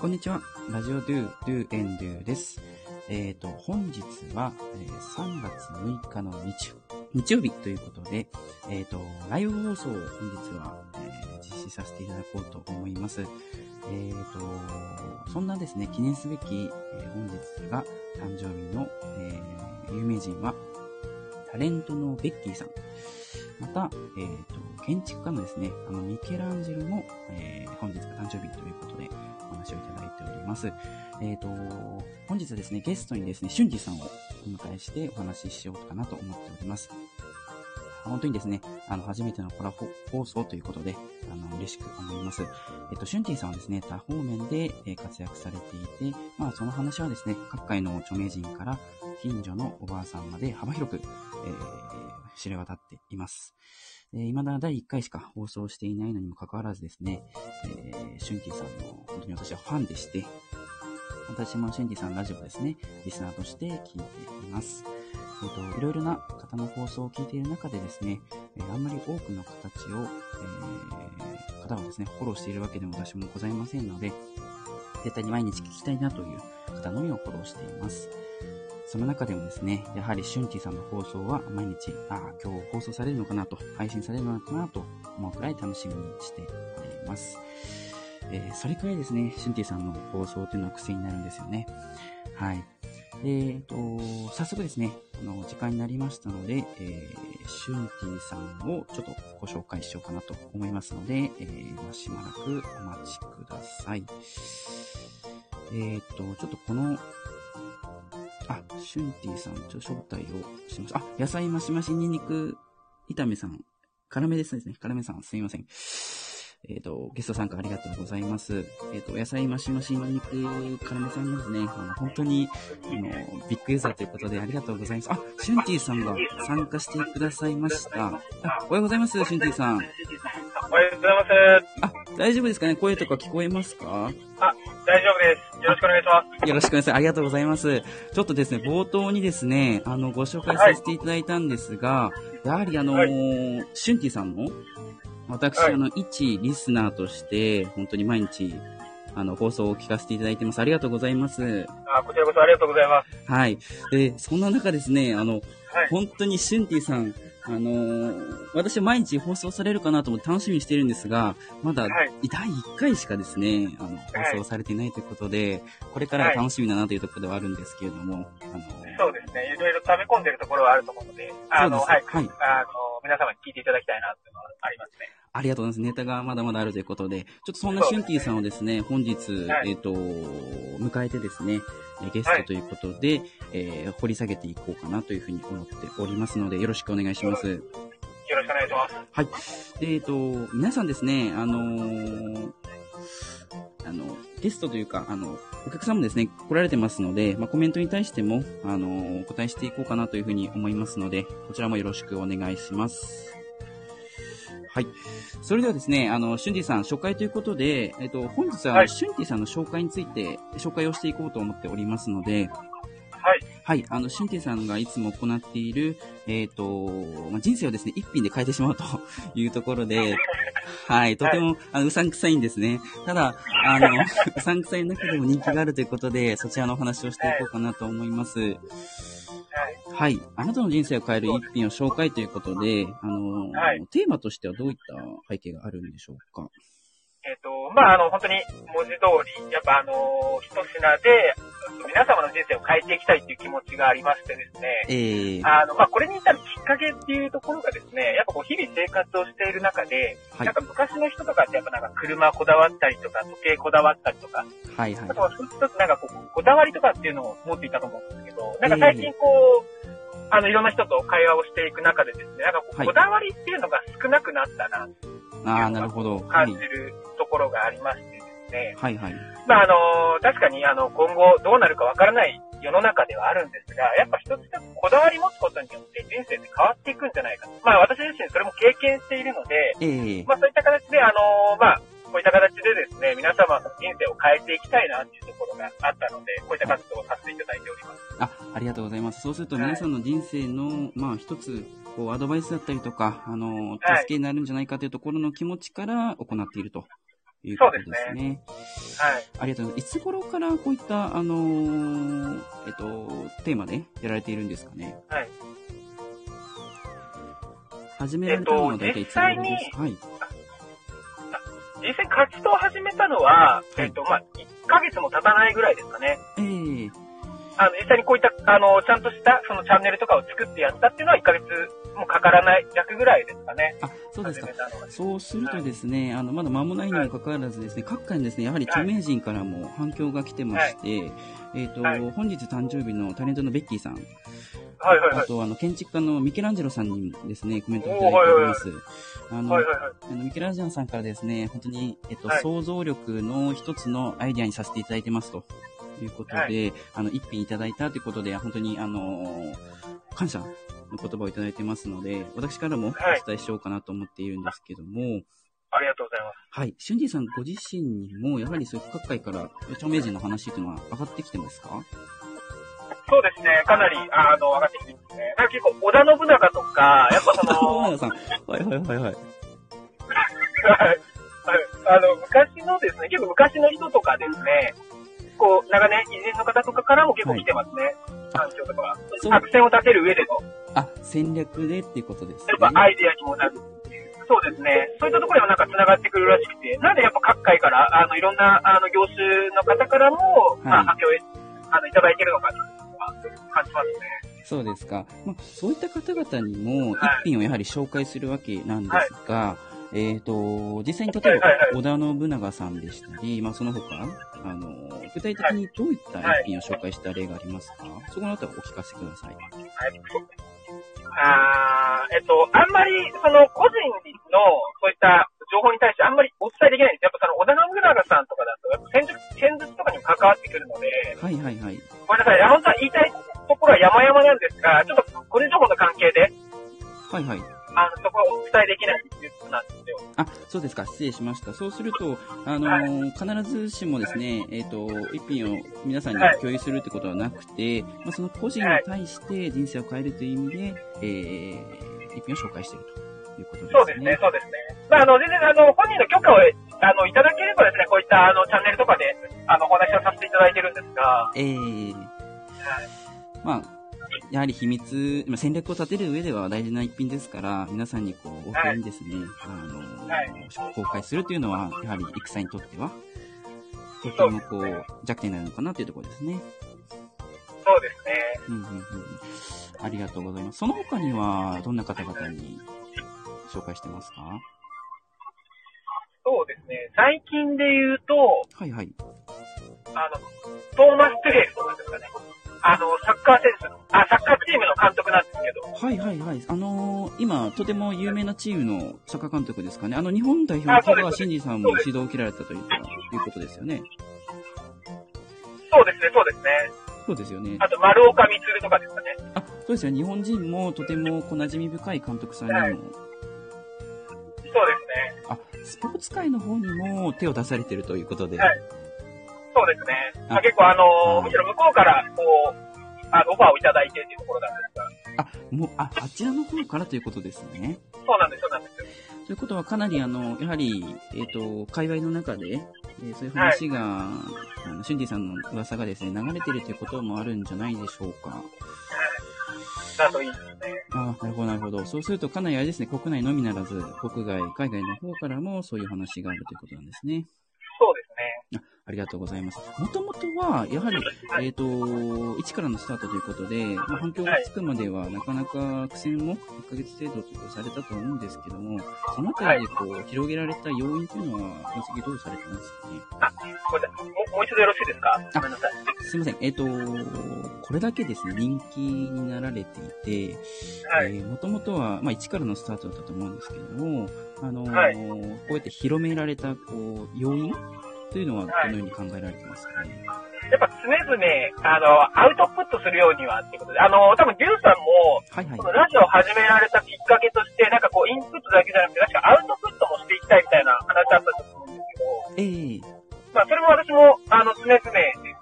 こんにちは。ラジオドゥ、ドゥエンドゥです。えっ、と、本日は、え3月6日の日日曜日ということで、えっ、と、ライブ放送を本日は、えー実施させていただこうと思います。えっ、と、そんなですね、記念すべき、え本日が誕生日の、え有名人は、タレントのベッキーさん。また、えっ、と、建築家のですね、あの、ミケランジェロも、え本日が誕生日ということで、お話をいただいております。えっ、と、本日はですね、ゲストにですね、シュンジさんをお迎えしてお話ししようかなと思っております。本当にですね、あの、初めてのコラボ放送ということで、あの、嬉しく思います。えっと、シュンティさんはですね、多方面で活躍されていて、まあ、その話はですね、各界の著名人から、近所のおばあさんまで幅広く、えー知れ渡っています。えー未だ第1回しか放送していないのにもかかわらずですね、えーシュンティさんの本当に私はファンでして、私もシュンティさんラジオですね、リスナーとして聞いています。えっ、と、いろいろな方の放送を聞いている中でですね、えーあんまり多くの形を、えー方をですね、フォローしているわけでも私もございませんので、絶対に毎日聞きたいなという方のみをフォローしています。その中でもですね、やはりシュンティさんの放送は毎日、ああ、今日放送されるのかなと、配信されるのかなと思うくらい楽しみにしております。えーそれくらいですね、シュンティさんの放送というのは癖になるんですよね。はい。で、えっと、早速ですね、あの、時間になりましたので、えーシュンティさんをちょっとご紹介しようかなと思いますので、えーしばらくお待ちください。えっと、ちょっとこの、あ、シュンティさん、ちょ招待をしました。あ、野菜マシマシニンニク炒めさん、辛めですね。辛めさん、すみません。えっ、と、ゲスト参加ありがとうございます。えっ、と、野菜マシマシニンニク辛めさんにですね、あの、本当に、あの、ビッグユーザーということでありがとうございます。あ、シュンティさんが参加してくださいました。あ、おはようございます、シュンティさん。おはようございます。あ、大丈夫ですかね？声とか聞こえますか？あ、大丈夫です。よろしくお願いします。よろしくお願いします。ありがとうございます。ちょっとですね、冒頭にですね、あの、ご紹介させていただいたんですが、やはりあのーシュンティさんの、私、はいあの、一リスナーとして、本当に毎日、あの、放送を聞かせていただいてます。ありがとうございます。あ、こちらこそありがとうございます。はい。で、そんな中ですね、あの、はい。本当にシュンティさん、あのー私は毎日放送されるかなと思って楽しみにしているんですが、まだはい。第1回しかですね、あの、放送されていないということで、これからが楽しみだなというところではあるんですけれども、あのそうですね。いろいろ溜め込んでるところはあると思うので、あの、はい。はい。あの、皆様に聞いていただきたいなっていうのはありますね。ありがとうございます。ネタがまだまだあるということで、ちょっとそんなシュンティさんをですね、本日、はいえっ、と、迎えてですね、えーゲストということで、えー掘り下げていこうかなというふうに思っておりますので、よろしくお願いします。よろしくお願いします。はい。でえっ、と、皆さんですね、あのーあの、ゲストというか、あの、お客さんもですね、来られてますので、まあ、コメントに対しても、あのーお答えしていこうかなというふうに思いますので、こちらもよろしくお願いします。はい。それではですね、あの、シュンティさん、初回ということで、えっ、と、本日は、シュンティさんの紹介について、紹介をしていこうと思っておりますので、はい。はい、あの、シュンティさんがいつも行っている、えっ、と、まあ、人生をですね、一品で変えてしまうと いうところで、はい、とても、あの、うさんくさいんですね。ただ、あの、うさんくさい中でも人気があるということで、そちらのお話をしていこうかなと思います。はい。はい、あなたの人生を変える一品を紹介ということで、あの、はいテーマとしてはどういった背景があるんでしょうか？えっ、と、まあ、あの、本当に文字通り、やっぱあの、一品で、皆様の人生を変えていきたいっていう気持ちがありましてですね、えー、あの、まあ、これに至るきっかけっていうところがですね、やっぱこう、日々生活をしている中で、はいなんか昔の人とかってやっぱなんか車こだわったりとか、時計こだわったりとか、はいはいあと。は一つ一つなんかこう、こだわりとかっていうのを持っていたと思うんですけど、なんか最近こう、あの、いろんな人と会話をしていく中でですね、なんかこう、はいこだわりっていうのが少なくなったな、ああ、なるほど。はい感じ。るところがありましてではいはい。まああの、確かにあの、今後どうなるかわからない世の中ではあるんですが、やっぱ一つ一つこだわり持つことによって人生って変わっていくんじゃないかと。まあ私自身それも経験しているので、えー、まあそういった形で、あのまあ、こういった形でですね、皆様の人生を変えていきたいなっていうところがあったので、こういった活動をさせていただいております。あ、ありがとうございます。そうするとはい皆さんの人生の、まあ一つ、こう、アドバイスだったりとか、あの、はい助けになるんじゃないかというところの気持ちから行っているということですね。そうではい。ありがとうございます。いつ頃からこういった、あのーえっと、テーマでやられているんですかね？はい。始められたのは大体いつ頃ですか、はい。実際活動を始めたのは、いえっと、まあ、1ヶ月も経たないぐらいですかね。ええあの、実際にこういった、あの、ちゃんとした、そのチャンネルとかを作ってやったっていうのは1ヶ月もかからない弱ぐらいですかね。あ、そうですか。そうするとですね、あの、まだ間もないにもかかわらずですね、各界にですね、やはり著名人からも反響が来てまして、えっ、と、はい。本日誕生日のタレントのベッキーさん、はいはいはい。あと、あの、建築家のミケランジェロさんにもですね、コメントをいただいております。あの、はいはいはい。あのミケランジェロさんからですね、本当に、えっと、はい。想像力の一つのアイディアにさせていただいてますと。いうことで、はあの、一品いただいたということで、本当に、あの感謝の言葉をいただいてますので、私からもおはい伝えしようかなと思っているんですけども、ありがとうございます。はい。シュンディさんご自身にも、やはりそういう各界から著名人の話というのは上がってきてますか？そうですね、かなり、あの、上がってきてますね。なんか結構、織田信長とか、やっぱその、大野さん。はいはいはいはい。はい。あの、昔のですね、結構昔の人とかですね、こう、長年、偉人の方とかからも結構来てますね。環境とか作戦を立てる上での、あ、戦略でっていうことですねやっ。ぱアイデアにもなるっていう。そうですね。そういったところにもなんか繋がってくるらしくて、なんでやっぱ各界から、あの、いろんな、あの、業種の方からも、まあ、はい発表あの、いただいてるのかな、感じますね。そうですか。まあ、そういった方々にも、一はい品をやはり紹介するわけなんですが、えっ、と、実際に例えばはいはいはい、織田信長さんでしたり、まあ、その他、あの、具体的にどういった一品を紹介した例がありますか、そこのあたりお聞かせください。あーえっと、あんまり、その、個人の、そういった情報に対してあんまりお伝えできないんです。やっぱその、織田信長さんとかだと、戦術、戦術とかにも関わってくるので、はいはいはい。ごめんなさい。本当は言いたいところは山々なんですが、ちょっと個人情報の関係で、はいはい。あの、そこはお伝えできないっていうことなんですよ。あ、そうですか。失礼しました。そうすると、あのは必ずしもですね、えっ、と、一品を皆さんにはい共有するってことはなくて、まあ、その個人に対して人生を変えるという意味で、えー、一品を紹介しているということですね。そうですね、そうですね。まあ、あの、全然、あの、本人の許可を、あの、いただければですね、こういった、あの、チャンネルとかで、あの、お話をさせていただいてるんですが、えー、まあ、やはり秘密、まあ戦略を立てる上では大事な一品ですから、皆さんにこう、オフにですね、あの、はい公開するというのは、やはり戦にとっては、とてもこそう弱点になるのかなというところですね。そうですね。うんうんうんうんありがとうございます。その他には、どんな方々に紹介してますか？そうですね。最近で言うと、はいはい。あの、トーマス・トゥヘルとかですかね。あの、サッカー選手の、はいはいはい。あのー今、とても有名なチームのサッカー監督ですかね。あの、日本代表の香川真司さんも指導を受けられたといういうことですよね。そうですね、そうですね。そうですよね。あと、丸岡光とかですかね。あ、そうですよ。日本人もとてもこう馴染み深い監督さんにも、はいそうですね。あ、スポーツ界の方にも手を出されてるということで。はいそうですね。あまあ、結構あのあむしろ向こうから、こう、あの、オファーをいただいてっていうところなんですが、あ、もう、あ、あちらの方からということですね。そうなんです、そうなんですよ。ということはかなりあの、やはり、えっ、と、界隈の中で、えーそういう話が、あの、シュンディさんの噂がですね、流れてるということもあるんじゃないでしょうか。だといいですね。ああ、なるほど、なるほど。そうするとかなりあれですね、国内のみならず、国外、海外の方からもそういう話があるということなんですね。ありがとうございます。もともとは、やはり、えっ、と、1からのスタートということで、まあ、反響がつくまでは、なかなか苦戦も1ヶ月程度とされたと思うんですけども、そのあたりでこう、広げられた要因というのは、分析どうされてますかね？あ、ごめんなさい。もう一度よろしいですか？ごめんなさい。すいません。えっ、と、これだけですね、人気になられていて、はい。えー、もともとは、まあ、1からのスタートだったと思うんですけども、あのーはいこうやって広められた、こう、要因？というのは、どはいのように考えられてますかね。やっぱ常々、あの、アウトプットするようにはっていうことで、あの、多分、リュウさんも、はいはいこ。のラジオを始められたきっかけとして、なんかこう、インプットだけじゃなくて、確かアウトプットもしていきたいみたいな話あったと思うんですけど、ええまあ、それも私も、あの、常々実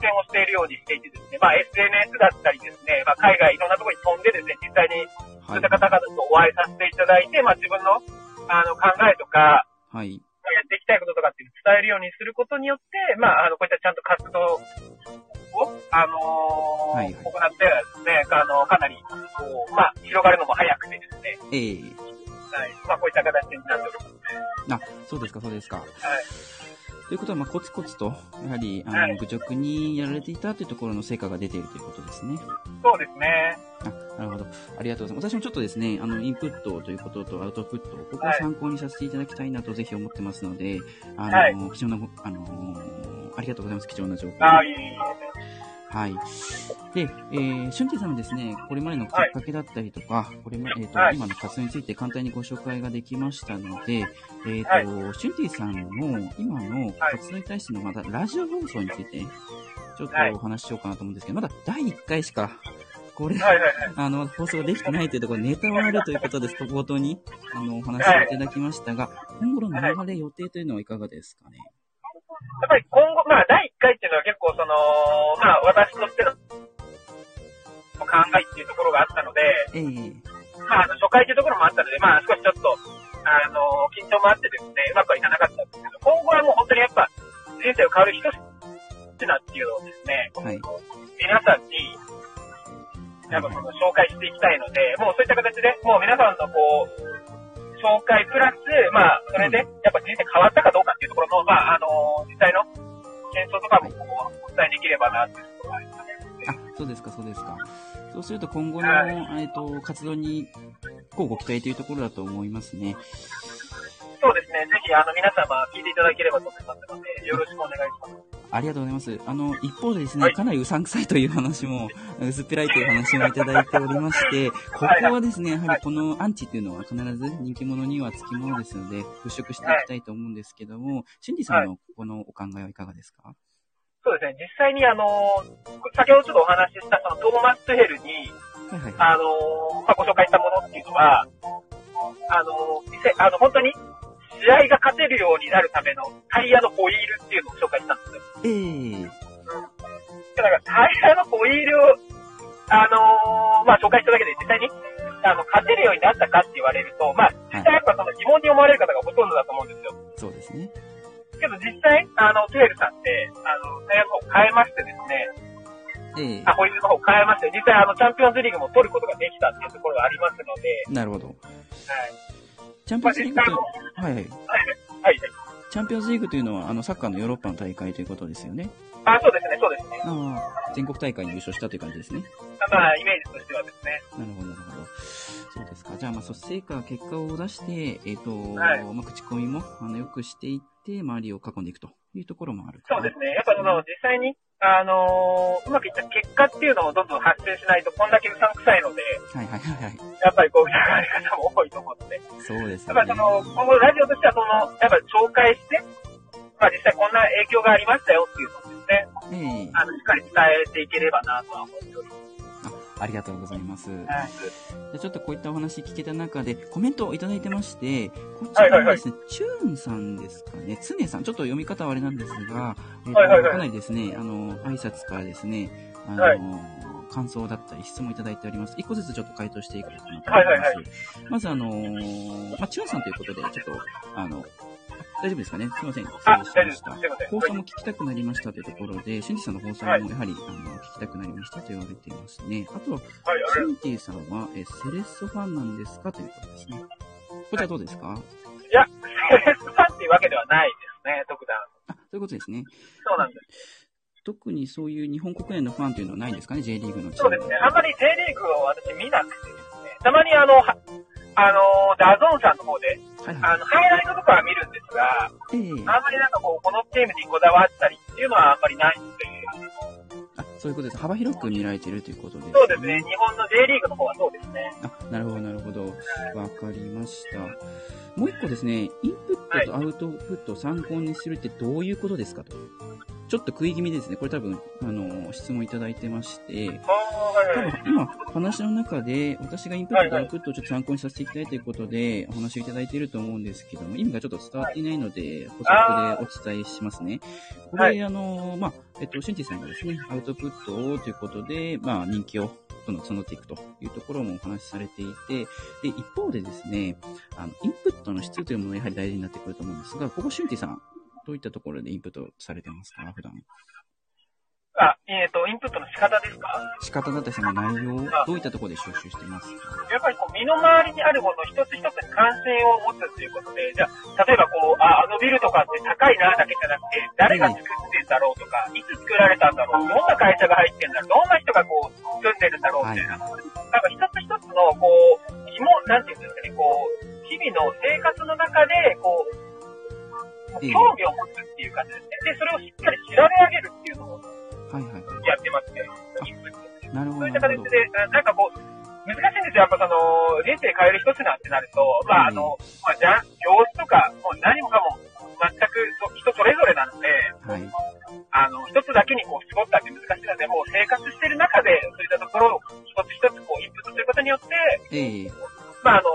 践をしているようにしていてですね、まあ、SNS だったりですね、まあ、海外いろんなところに飛んでですね、実際にそうはいいった。方々とお会いさせていただいて、まあ、自分の、あの、考えとか、はい。やっていきたいこととかっていうのを伝えるようにすることによって、まあ、あの、こういったちゃんと活動を、あのーはいはい行ってはですね、あの、かなり、こう、まあ、広がるのも早くてですね、ええはい。まあ、こういった形になっております。あ、そうですか、そうですか。はい。ということは、まあ、コツコツと、やはり、あの、はい愚直にやられていたというところの成果が出ているということですね。そうですね。あ、なるほど。ありがとうございます。私もちょっとですね、あの、インプットということとアウトプット、ここを参考にさせていただきたいなとぜひ思ってますので、あの、はい貴重なご、あのーありがとうございます。貴重な情報。ああ、い。はい。で、えー、俊介さんはですね、これまでのきっかけだったりとか、これま、えっ、と、はい今の活動について簡単にご紹介ができましたので、えっ、と、はい俊介さんの今の活動に対してのまたラジオ放送について、ちょっはいとお話ししようかなと思うんですけど、まだ第1回しか、これ、はいはいはい。あの、放送ができてないというところでネタはあるということです。冒頭に、あの、お話しいただきましたが、今後の流れ予定というのはいかがですかね？やっぱり今後、まあ、第1回っていうのは結構その、まあ、私としての考えっていうところがあったので、ええまあ、あの、初回というところもあったので、まあ、少しちょっと、あの、緊張もあってですね、うまくはいかなかったんですけど、今後はもう本当にやっぱ、人生を変わる一品っていうのをですね、はい。皆さんに、やっぱその紹介していきたいので、もうそういった形で、もう皆さんのこう、紹介プラス、まあ、それで、やっぱ人生変わったかどうかっていうところの、まあ、あの、実際の検証とかもこう、お伝えできればなっていうところがありますあ、そうですか、そうですか。そうすると今後の、はいえっと、活動に、こうご期待というところだと思いますね。そうですね、ぜひ、あの、皆様聞いていただければと思いますので、よろしくお願いします。ありがとうございます。あの、一方でですね、はい。かなりうさんくさいという話も、薄っぺらいという話もいただいておりまして、ここはですね、やはりこのアンチっていうのは必ず人気者にはつきものですので、払拭していきたいと思うんですけども、シンディさんのこのお考えはいかがですか？そうですね、実際にあの、先ほどちょっとお話ししたそのトーマス・トゥヘルに、はいはいはい。あの、まあ、ご紹介したものっていうのは、あの、実際、あの、本当に、試合が勝てるようになるためのタイヤのホイールっていうのをええだから、タイヤのホイールを、あのまあ、紹介しただけで実際に、あの、勝てるようになったかって言われると、まあ、実際やっぱその疑問に思われる方がほとんどだと思うんですよ。そうですね。けど実際、あの、トゥエルさんって、あの、タイヤの方変えましてですね、ええあ、ホイールの方変えまして、実際あの、チャンピオンズリーグも取ることができたっていうところがありますので、なるほど。はい。チャンピオンズリーグとも、、はいはい。はい、はい。チャンピオンズリーグというのは、あの、サッカーのヨーロッパの大会ということですよね。あ、そうですね、そうですね。ああ、全国大会に優勝したという感じですね。まあ、イメージとしてはですね。なるほど、なるほど。そうですか。じゃあ、まあ、そう、成果、結果を出して、えっ、と、はいまあ、口コミも、あの、よくしていって、周りを囲んでいくというところもあるそうですね。やっぱその、実際に、あのーうまくいった結果っていうのをどんどん発生しないと、こんだけうさんくさいので、はいはいはいはい。やっぱりこう、疑われる方も多いと思うので、そうですよね。やっぱりその、今後ラジオとしてはその、やっぱり紹介して、まあ実際こんな影響がありましたよっていうのをですね、ええあの、しっかり伝えていければなとは思っております。あありがとうございます。はい。じゃあちょっとこういったお話聞けた中で、コメントをいただいてまして、こちらはですね、チューンさんですかね、つねさん、ちょっと読み方はあれなんですが、えっ、と、はいはいはいかなりですね、あの、挨拶からですね、あの、はい感想だったり質問いただいております。一個ずつちょっと回答していこうかなと思います。はいはいはいまずあのーまあ、チューンさんということで、ちょっと、あの、大丈夫ですかね？すいません。失あ、礼しました。放送も聞きたくなりましたというところで、シンディさんの放送もやはり、あの、聞きたくなりましたと言われていますね。あとは、シンティさんは、え、セレッソファンなんですか？ということですね。こちらどうですか、いや、セレッソファンっていうわけではないですね、特段。あ、そういうことですね。そうなんです。特にそういう日本国内のファンというのはないんですかね、J リーグのチームそうですね。あんまり J リーグを私見なくてですね、たまにあの、はあの、 DAZN さんの方で、はいはい。あの、ハイライトとかは見るんですが、ええあんまりなんかこう、このチームにこだわったりっていうのはあんまりないので、あ、そういうことです。幅広く見られているということです、そうですね。日本の J リーグの方はそうですね。あ、なるほど、なるほど。わかりました。もう一個ですね、インプットとアウトプットを参考にするってどういうことですかと。ちょっと食い気味ですね。これ多分、あの、質問いただいてまして、多分今、話の中で、私がインプットとアウトプットをちょっと参考にさせていきたいということで、お話をいただいていると思うんですけども、意味がちょっと伝わってい。ないので、補足でお伝えしますね。これ、はい。あの、まあ、えっと、シンティさんがですね、アウトプットをということで、まあ、人気をどんどん募っていくというところもお話しされていて、で、一方でですね、あの、インプットの質というものがやはり大事になってくると思うんですが、ここ、シュンティさん、どういったところでインプットされてますか？普段。あ、えっ、と、インプットの仕方ですか？仕方だったりその内容、どういったところで収集してますか？やっぱりこう、身の回りにあるもの一つ一つに関心を持つということで、じゃあ、例えばこう、あ、あのビルとかって高いなだけじゃなくて、誰が作ってんだろうとか、いつ作られたんだろう、どんな会社が入ってんだろう、どんな人がこう、住んでるんだろうみたいな。なんか一つ一つの、こう、疑問、なんていうんですかね、こう、日々の生活の中で、こう、ええ興味を持つっていう感じですね。で、それをしっかり調べ上げるっていうのをやってますね。インプットい。なるほど、そういった。形で、あなんかこう、難しいんですよ。やっぱその、人生変える一つなんてなると、まああの、まあ、じゃん、様子とか、もう何もかも全くそ人それぞれなので、はい。あの、一つだけにこう絞ったって難しいので、もう生活してる中で、そういったところを一つ一つこうインプットすることによって、ええまああの、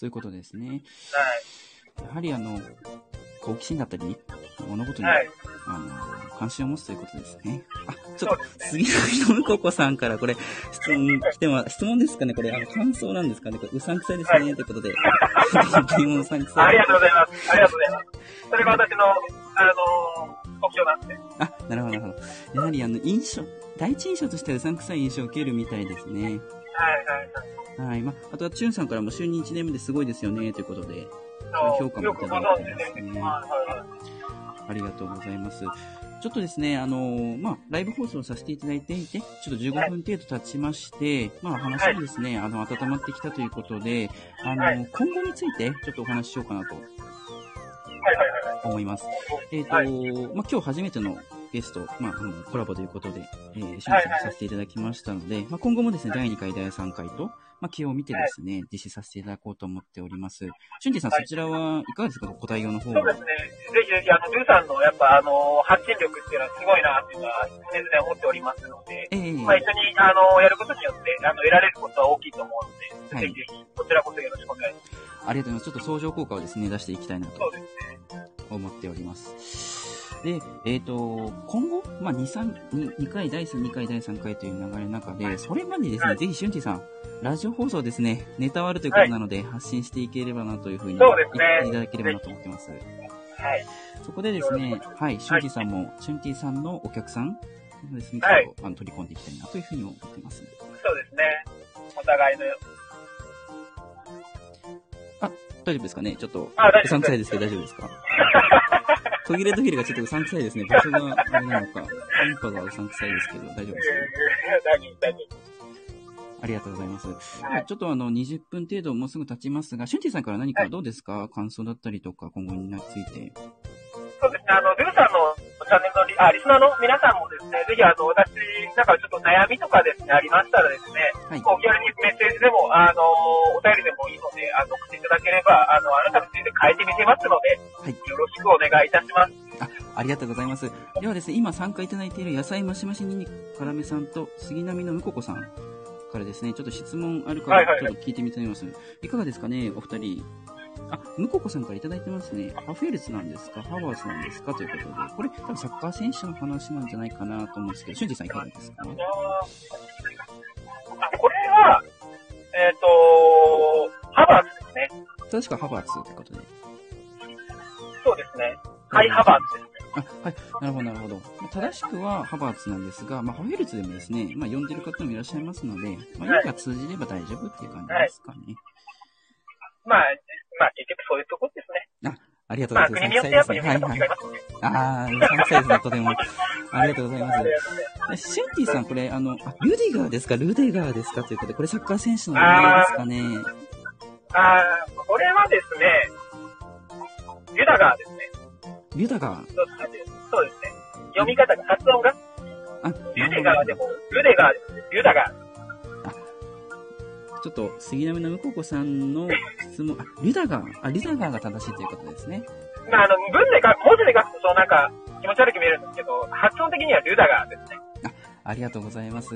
そういうことですね。はい。やはりあの、好奇心だったり、物事に、はい。あの、関心を持つということですね。あ、ちょっと。杉並のむここさんからこれ、質問来てま、質問ですかねこれ、あの、感想なんですかねこれ、うさんくさいですね、ということで。本当にうさんくさい。ありがとうございます。ありがとうございます。それが私の、あの特徴なんで。あ、なるほど、なるほど。やはりあの、印象、第一印象としてはうさんくさい印象を受けるみたいですね。はいはいはい。はい。まあ、あとは、チュンさんからも就任1年目ですごいですよね、ということで、評価もいただいてますね。ありがとうございます。ちょっとですね、あのーまあ、ライブ放送させていただいていて、ちょっと15分程度経ちまして、まあ、話がですね、あの、温まってきたということで、あのはい今後について、ちょっとお話ししようかなと。思います。えっ、と、はいまあ、今日初めてのゲスト、まあ、あの、コラボということで、えー、審査はいはいさせていただきましたので、まあ、今後もですね、第2回、第3回と、まあ、気を見てですね、実施させていただこうと思っております。俊二さん、はいそちらはいかがですか？ご対応の方は。そうですね。ぜひぜひ、あの、ドゥさんの、やっぱ、あの、発信力っていうのはすごいなっていうのは、常々思っておりますので、ええまあ、一緒に、あの、やることによって、あの、得られることは大きいと思うので、はいぜひぜひ、こちらこそよろしくお願いします。ありがとうございます。ちょっと相乗効果をですね、出していきたいなとそうですね。思っております。で、えっ、と、今後、まあ、2、3、2, 2回、第3、2回、第3回という流れの中で、それまでですね、はいぜひ、俊二さん、ラジオ放送ですね、ネタはあるということなので、発信していければなというふうに言っていただければなと思ってます。はい。そこでですね、はい、俊二さんも、俊二さんのお客さんをですね、はいあの取り込んでいきたいなというふうに思ってます。そうですね。お互いの、大丈夫ですかね？ちょっと、うさんくさいでですけど大丈夫ですか？途切れ途切れがちょっとうさんくさいですね。場所があれなのか、電波がうさんくさいですけど、大丈夫ですか？ありがとうございます。夫。はい。ちょっとあの、20分程度もうすぐ経ちますが、シュンティさんから何かどうですか、感想だったりとか、今後について。そうですね、あの、ルーさんのチャンネルのリあリスナーの皆さんもですね、ぜひあの、私、なんかちょっと悩みとかですね、ありましたらですね、はい。こう、気軽にメッセージでも、あの、ただければ、あの、あなたのついて変えてみせますので、はいよろしくお願いいたします。ありがとうございます。ではですね、今参加いただいている野菜マシマシニンニク辛めさんと杉並のむここさんからですね、ちょっと質問あるかはいはいはいらちょっと聞いてみたいと思います。いかがですかね、お二人。あ、むここさんからいただいてますね。ハフェルツなんですか？ハワーズなんですか？ということで。これ、多分サッカー選手の話なんじゃないかなと思うんですけど、俊二さんいかがですか？あ、これは、えっ、と、ハバーツですね。確かハバーツということで。そうですね。ハイハバーツですね。あ、はい。なるほど、なるほど。まあ正しくはハバーツなんですが、まあ、ハフェルツでもですね、まあ、呼んでる方もいらっしゃいますので、まあ、はい意味が通じれば大丈夫っていう感じですかね。まあ、まあ、結局そういうとこですね。ありがとうごまあ、ざいます。国によってやっぱはいはい。読み方も違いますね。あー、うさんくさいですね、とても。ありがとうございますシュンティさん、これ、あの、あルディガーですか？ルデガーですか？ということで、これサッカー選手の名前ですかね。あーこれはですね、ユダガーですね。リュダガー。そうですね。読み方が、発音が、あ、ユデガーでも、ルデガーです。ユダガー。ちょっと、杉並のむここさんの質問、あ、リュダガー。あ、リュダガーが正しいということですね。まあ、あの、文で書く、文字で書くと、なんか、気持ち悪く見えるんですけど、発音的にはルダガーですね。ありがとうございます。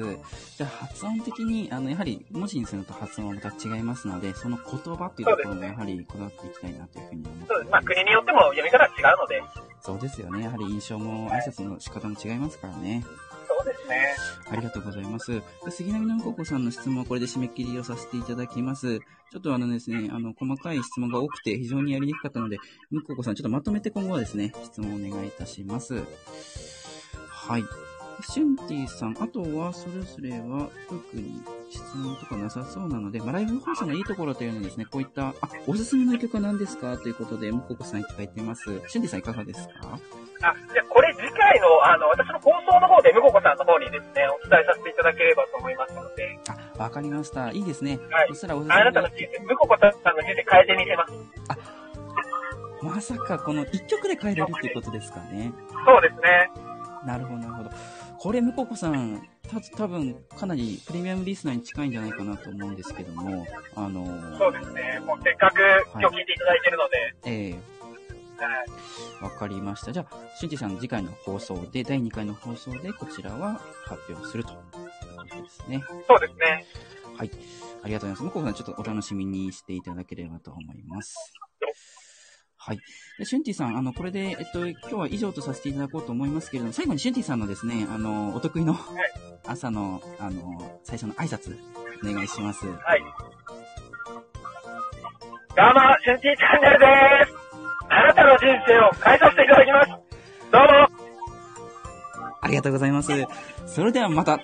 じゃあ、発音的に、あの、やはり文字にすると発音はまた違いますので、その言葉っていうところもやはりこだわっていきたいなというふうに思ってそうです。まあ。国によっても読み方が違うので、そうですよね。やはり印象も挨拶の仕方も違いますからね。そうですね。ありがとうございます。杉並のむここさんの質問はこれで締め切りをさせていただきます。ちょっとあのですね、あの、細かい質問が多くて非常にやりにくかったので、むここさんちょっとまとめて今後はですね、質問をお願いいたします。はい。シュンティさん、あとはそれぞれは特に質問とかなさそうなので、まあ、ライブ放送のいいところというのはですね、こういった、あ、おすすめの曲は何ですか？ということで、むここさんいただいています。シュンティさんいかがですか？あ、じゃあこれ次回の、あの、私の放送の方で、むここさんの方にですね、お伝えさせていただければと思いますので、あ、わかりました。いいですね。はいそしたらおすすめあなたの人生、むここさんの人生変えてみせます。まさかこの一曲で変えれるっていうことですかね。そうですね。なるほど、なるほど。これ、むここさん、た多分かなりプレミアムリスナーに近いんじゃないかなと思うんですけども、あのーそうですね。もうせっかく今日聞いていただいてるので、ええはい。わかりました。じゃあ、しゅんてぃさん次回の放送で、第2回の放送でこちらは発表するということですね。そうですね。はい。ありがとうございます。向こうさんちょっとお楽しみにしていただければと思います。はい。で、シュンティさん、あの、これで、えっと、今日は以上とさせていただこうと思いますけれども、最後にシュンティさんのですね、あの、お得意の朝の、あの、最初の挨拶、お願いします。はい。どうも、シュンティチャンネルです。あなたの人生を変えさせていただきます。どうも。ありがとうございます。それではまた、